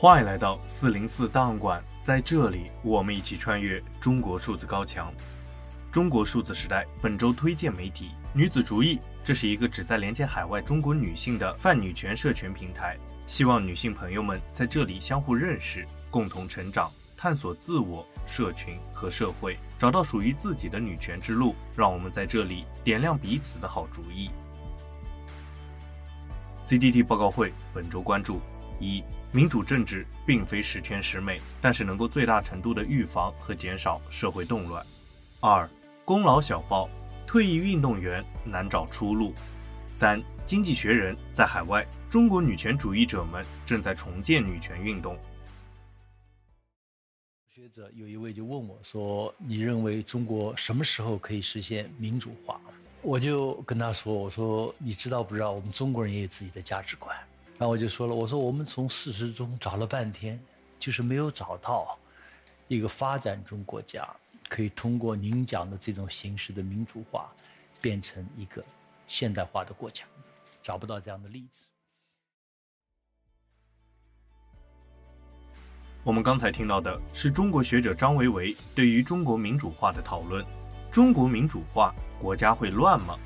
欢迎来到四零四档案馆，在这里，我们一起穿越中国数字高墙。中国数字时代本周推荐媒体女子主义，这是一个旨在连接海外中国女性的泛女权社群平台，希望女性朋友们在这里相互认识，共同成长，探索自我、社群和社会，找到属于自己的女权之路。让我们在这里点亮彼此的好主意。CDT 报告会本周关注。一、民主政治并非十全十美，但是能够最大程度的预防和减少社会动乱。二、功劳小报，退役运动员难找出路。三、经济学人，在海外，中国女权主义者们正在重建女权运动。学者有一位就问我说：“你认为中国什么时候可以实现民主化？”我就跟他说：“我说你知道不知道，我们中国人也有自己的价值观。”然后我就说了，我说我们从事实中找了半天，就是没有找到一个发展中国家可以通过您讲的这种形式的民主化，变成一个现代化的国家，找不到这样的例子。我们刚才听到的是中国学者张维为对于中国民主化的讨论：中国民主化，国家会乱吗？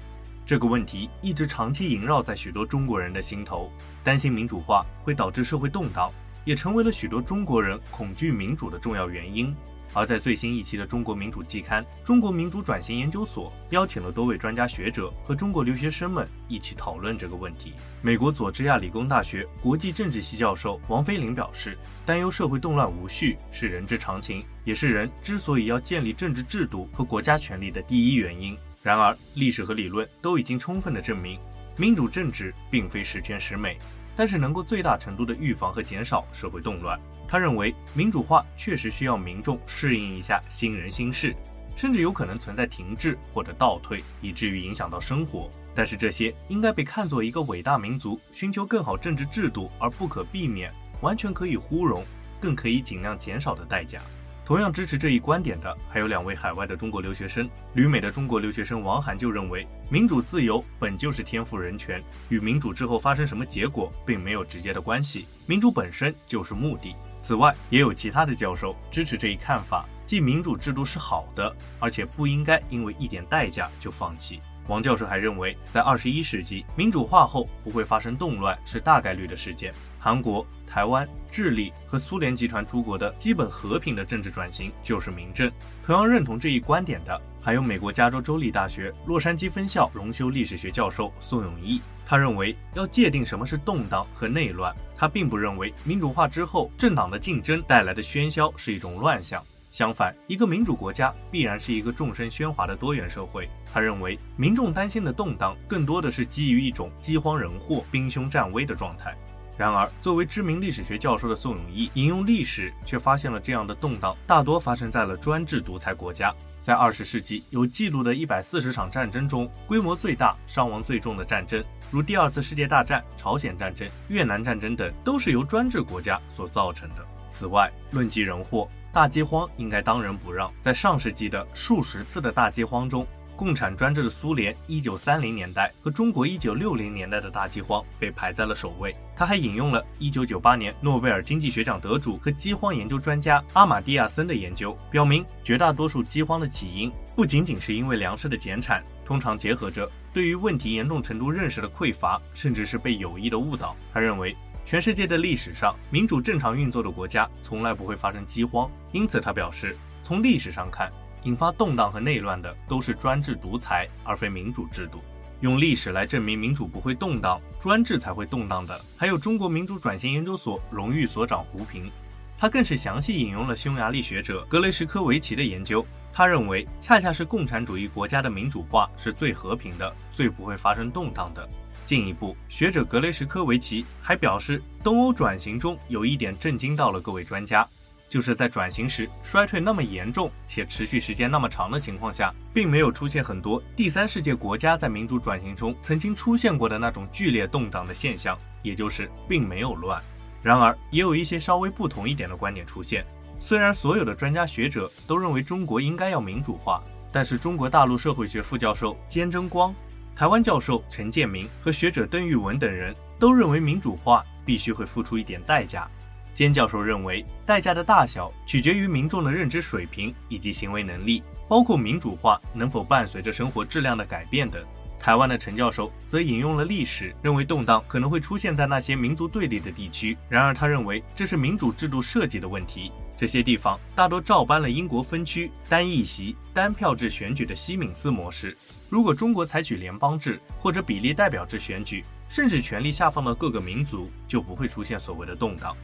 这个问题一直长期萦绕在许多中国人的心头，担心民主化会导致社会动荡，也成为了许多中国人恐惧民主的重要原因。而在最新一期的《中国民主季刊》，中国民主转型研究所邀请了多位专家学者和中国留学生们一起讨论这个问题。美国佐治亚理工大学国际政治系教授王飞林表示，担忧社会动乱无序是人之常情，也是人之所以要建立政治制度和国家权力的第一原因。然而，历史和理论都已经充分地证明，民主政治并非十全十美，但是能够最大程度地预防和减少社会动乱。他认为，民主化确实需要民众适应一下新人新事，甚至有可能存在停滞或者倒退，以至于影响到生活。但是这些应该被看作一个伟大民族寻求更好政治制度而不可避免、完全可以忽容、更可以尽量减少的代价。同样支持这一观点的还有两位海外的中国留学生。旅美的中国留学生王涵就认为，民主自由本就是天赋人权，与民主之后发生什么结果并没有直接的关系，民主本身就是目的。此外，也有其他的教授支持这一看法，即民主制度是好的，而且不应该因为一点代价就放弃。王教授还认为，在二十一世纪民主化后不会发生动乱是大概率的事件。韩国、台湾、智利和苏联集团诸国的基本和平的政治转型就是明证。同样认同这一观点的，还有美国加州州立大学洛杉矶分校荣休历史学教授宋永毅。他认为，要界定什么是动荡和内乱，他并不认为民主化之后政党的竞争带来的喧嚣是一种乱象。相反，一个民主国家必然是一个众生喧哗的多元社会。他认为，民众担心的动荡更多的是基于一种饥荒人祸、兵凶战危的状态。然而，作为知名历史学教授的宋永毅引用历史，却发现了这样的动荡大多发生在了专制独裁国家。在二十世纪有记录的一百四十场战争中，规模最大、伤亡最重的战争，如第二次世界大战、朝鲜战争、越南战争等，都是由专制国家所造成的。此外，论及人祸，大饥荒应该当仁不让。在上世纪的数十次的大饥荒中，共产专制的苏联一九三零年代和中国一九六零年代的大饥荒被排在了首位。他还引用了一九九八年诺贝尔经济学奖得主和饥荒研究专家阿马蒂亚森的研究，表明绝大多数饥荒的起因不仅仅是因为粮食的减产，通常结合着对于问题严重程度认识的匮乏，甚至是被有意的误导。他认为，全世界的历史上，民主正常运作的国家从来不会发生饥荒，因此他表示，从历史上看。引发动荡和内乱的都是专制独裁，而非民主制度。用历史来证明民主不会动荡，专制才会动荡的，还有中国民主转型研究所荣誉所长胡平，他更是详细引用了匈牙利学者格雷什科维奇的研究。他认为，恰恰是共产主义国家的民主化是最和平的，最不会发生动荡的。进一步，学者格雷什科维奇还表示，东欧转型中有一点震惊到了各位专家。就是在转型时衰退那么严重且持续时间那么长的情况下，并没有出现很多第三世界国家在民主转型中曾经出现过的那种剧烈动荡的现象，也就是并没有乱。然而，也有一些稍微不同一点的观点出现。虽然所有的专家学者都认为中国应该要民主化，但是中国大陆社会学副教授坚贞光、台湾教授陈建明和学者邓玉文等人都认为民主化必须会付出一点代价。兼教授认为，代价的大小取决于民众的认知水平以及行为能力，包括民主化能否伴随着生活质量的改变等。台湾的陈教授则引用了历史，认为动荡可能会出现在那些民族对立的地区。然而，他认为这是民主制度设计的问题。这些地方大多照搬了英国分区、单议席、单票制选举的西敏寺模式。如果中国采取联邦制或者比例代表制选举，甚至权力下放到各个民族，就不会出现所谓的动荡。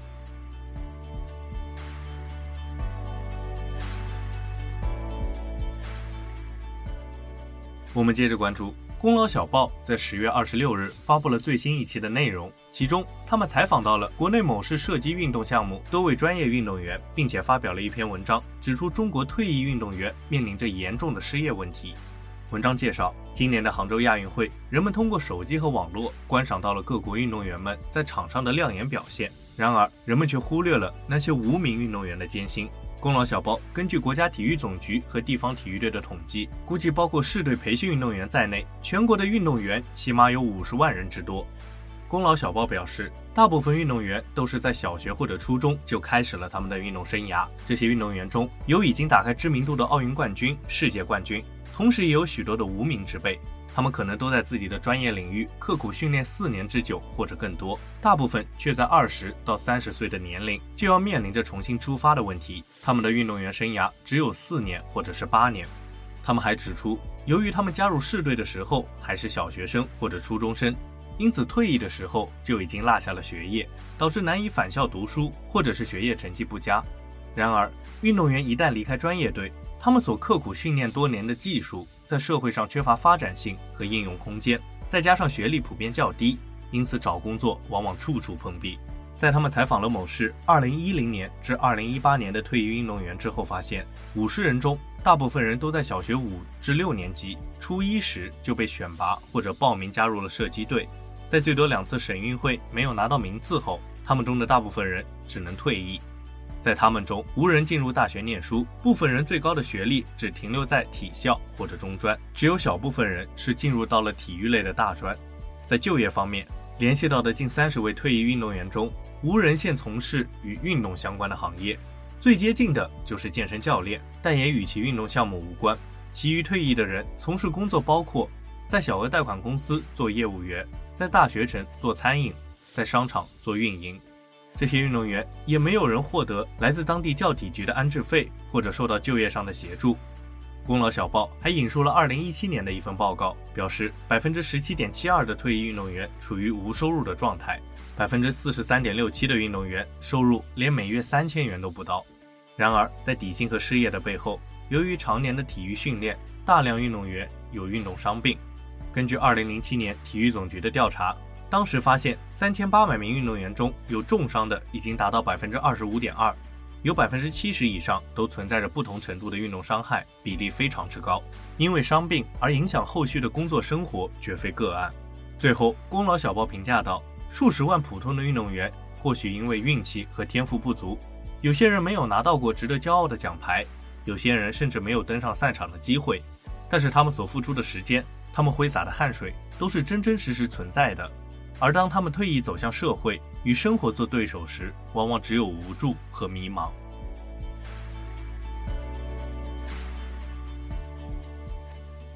我们接着关注。《功劳小报》在十月二十六日发布了最新一期的内容，其中他们采访到了国内某市射击运动项目多位专业运动员，并且发表了一篇文章，指出中国退役运动员面临着严重的失业问题。文章介绍，今年的杭州亚运会，人们通过手机和网络观赏到了各国运动员们在场上的亮眼表现，然而人们却忽略了那些无名运动员的艰辛。功劳小报根据国家体育总局和地方体育队的统计，估计包括市队培训运动员在内，全国的运动员起码有五十万人之多。功劳小报表示，大部分运动员都是在小学或者初中就开始了他们的运动生涯。这些运动员中有已经打开知名度的奥运冠军、世界冠军，同时也有许多的无名之辈。他们可能都在自己的专业领域刻苦训练四年之久或者更多，大部分却在二十到三十岁的年龄就要面临着重新出发的问题。他们的运动员生涯只有四年或者是八年。他们还指出，由于他们加入市队的时候还是小学生或者初中生，因此退役的时候就已经落下了学业，导致难以返校读书或者是学业成绩不佳。然而，运动员一旦离开专业队，他们所刻苦训练多年的技术，在社会上缺乏发展性和应用空间，再加上学历普遍较低，因此找工作往往处处碰壁。在他们采访了某市2010年至2018年的退役运动员之后，发现五十人中，大部分人都在小学五至六年级、初一时就被选拔或者报名加入了射击队。在最多两次省运会没有拿到名次后，他们中的大部分人只能退役。在他们中，无人进入大学念书，部分人最高的学历只停留在体校或者中专，只有小部分人是进入到了体育类的大专。在就业方面，联系到的近三十位退役运动员中，无人现从事与运动相关的行业，最接近的就是健身教练，但也与其运动项目无关。其余退役的人从事工作包括在小额贷款公司做业务员，在大学城做餐饮，在商场做运营。这些运动员也没有人获得来自当地教体局的安置费，或者受到就业上的协助。功劳小报还引述了2017年的一份报告，表示百分之十七点七二的退役运动员处于无收入的状态，百分之四十三点六七的运动员收入连每月三千元都不到。然而，在底薪和失业的背后，由于常年的体育训练，大量运动员有运动伤病。根据2007年体育总局的调查。当时发现，三千八百名运动员中有重伤的已经达到百分之二十五点二，有百分之七十以上都存在着不同程度的运动伤害，比例非常之高。因为伤病而影响后续的工作生活，绝非个案。最后，功劳小报评价道：数十万普通的运动员，或许因为运气和天赋不足，有些人没有拿到过值得骄傲的奖牌，有些人甚至没有登上赛场的机会，但是他们所付出的时间，他们挥洒的汗水，都是真真实实存在的。而当他们退役走向社会，与生活做对手时，往往只有无助和迷茫。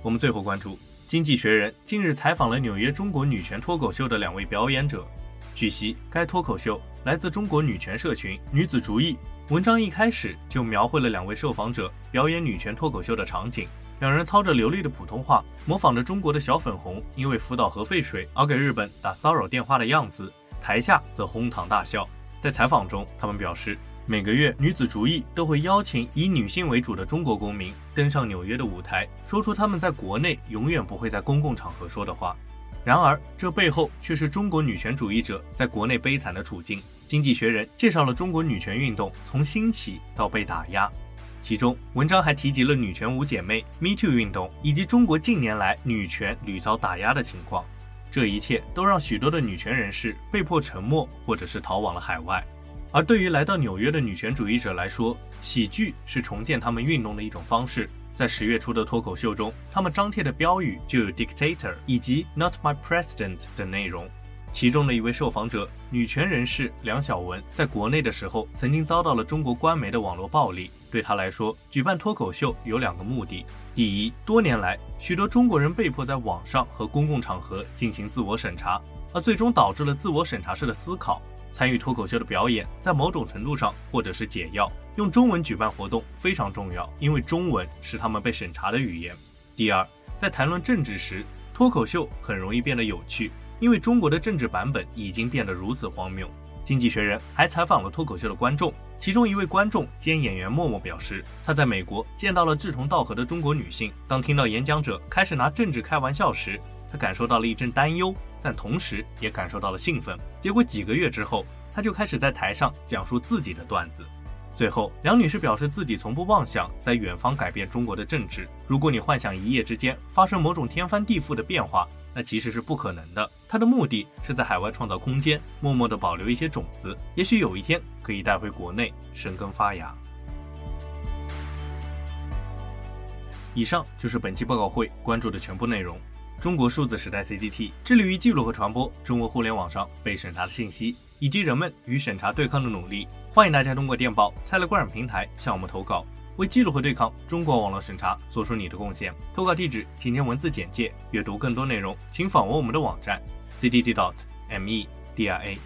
我们最后关注《经济学人》近日采访了纽约中国女权脱口秀的两位表演者。据悉，该脱口秀来自中国女权社群“女子主义”。文章一开始就描绘了两位受访者表演女权脱口秀的场景。两人操着流利的普通话，模仿着中国的小粉红因为福岛核废水而给日本打骚扰电话的样子，台下则哄堂大笑。在采访中，他们表示，每个月女子主义都会邀请以女性为主的中国公民登上纽约的舞台，说出他们在国内永远不会在公共场合说的话。然而，这背后却是中国女权主义者在国内悲惨的处境。经济学人介绍了中国女权运动从兴起到被打压。其中，文章还提及了女权五姐妹、Me Too 运动以及中国近年来女权屡遭打压的情况。这一切都让许多的女权人士被迫沉默，或者是逃往了海外。而对于来到纽约的女权主义者来说，喜剧是重建他们运动的一种方式。在十月初的脱口秀中，他们张贴的标语就有 “Dictator” 以及 “Not My President” 的内容。其中的一位受访者，女权人士梁晓雯，在国内的时候曾经遭到了中国官媒的网络暴力。对她来说，举办脱口秀有两个目的：第一，多年来许多中国人被迫在网上和公共场合进行自我审查，而最终导致了自我审查式的思考。参与脱口秀的表演，在某种程度上或者是解药。用中文举办活动非常重要，因为中文是他们被审查的语言。第二，在谈论政治时，脱口秀很容易变得有趣。因为中国的政治版本已经变得如此荒谬，经济学人还采访了脱口秀的观众，其中一位观众兼演员默默表示，他在美国见到了志同道合的中国女性。当听到演讲者开始拿政治开玩笑时，他感受到了一阵担忧，但同时也感受到了兴奋。结果几个月之后，他就开始在台上讲述自己的段子。最后，梁女士表示自己从不妄想在远方改变中国的政治。如果你幻想一夜之间发生某种天翻地覆的变化，那其实是不可能的。她的目的是在海外创造空间，默默地保留一些种子，也许有一天可以带回国内生根发芽。以上就是本期报告会关注的全部内容。中国数字时代，CDT 致力于记录和传播中国互联网上被审查的信息，以及人们与审查对抗的努力。欢迎大家通过电报、Telegram 平台向我们投稿，为记录和对抗中国网络审查做出你的贡献。投稿地址请见文字简介。阅读更多内容，请访问我们的网站 cdt.me/dra。